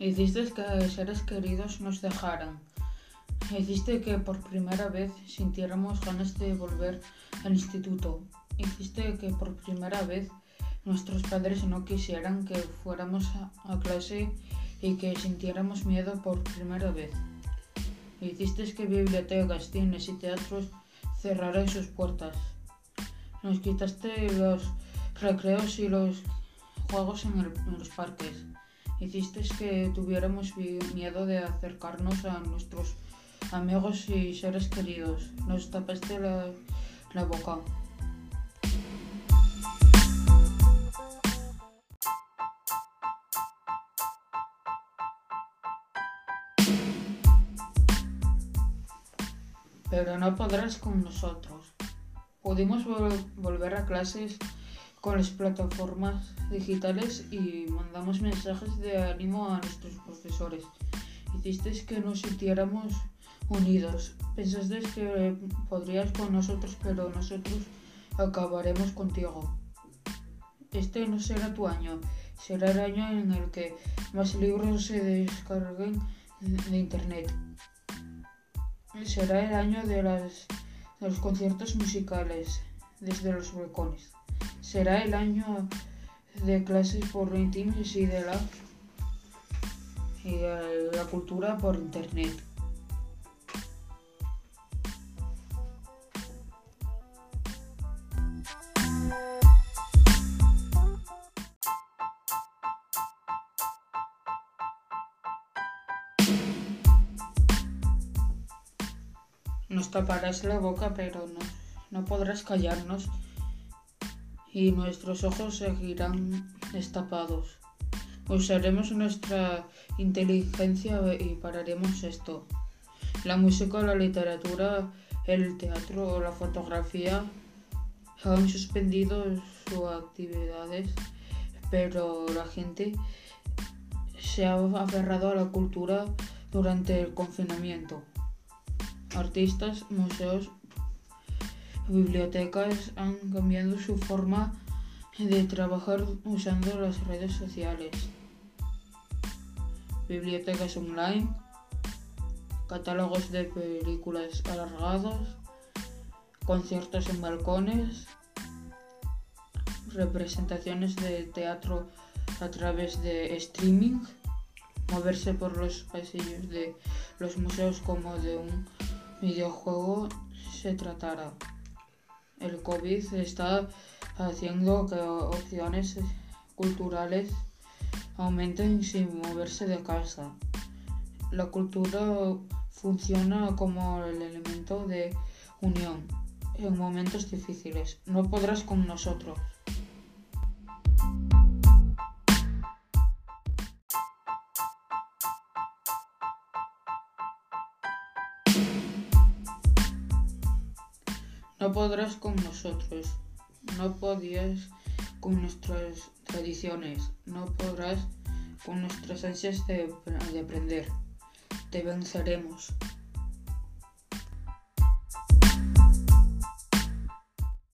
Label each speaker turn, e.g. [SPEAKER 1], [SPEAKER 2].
[SPEAKER 1] Hiciste que seres queridos nos dejaran. Hiciste que por primera vez sintiéramos ganas de volver al instituto. Hiciste que por primera vez nuestros padres no quisieran que fuéramos a clase y que sintiéramos miedo por primera vez. Hiciste que bibliotecas, cines y teatros cerraran sus puertas. Nos quitaste los recreos y los juegos en, en los parques. Hiciste que tuviéramos miedo de acercarnos a nuestros amigos y seres queridos. Nos tapaste la, boca. Pero no podrás con nosotros. Pudimos vol volver a clases con las plataformas digitales y mandamos mensajes de ánimo a nuestros profesores. Hicisteis que nos sintiéramos unidos. Pensaste que podrías con nosotros, pero nosotros acabaremos contigo. Este no será tu año, será el año en el que más libros se descarguen de internet. Será el año de, de los conciertos musicales desde los balcones será el año de clases por Teams y de la, la cultura por internet. Nos taparás la boca, pero no, no podrás callarnos y nuestros ojos seguirán destapados. Usaremos nuestra inteligencia y pararemos esto. La música, la literatura, el teatro o la fotografía han suspendido sus actividades, pero la gente se ha aferrado a la cultura durante el confinamiento. Artistas, museos, bibliotecas han cambiado su forma de trabajar usando las redes sociales. Bibliotecas online, catálogos de películas alargados, conciertos en balcones, representaciones de teatro a través de streaming, moverse por los pasillos de los museos como de un videojuego se tratara el COVID está haciendo que opciones culturales aumenten sin moverse de casa. La cultura funciona como el elemento de unión en momentos difíciles. No podrás con nosotros. No podrás con nosotros, no podías con nuestras tradiciones, no podrás con nuestras ansias de, de aprender. Te venceremos.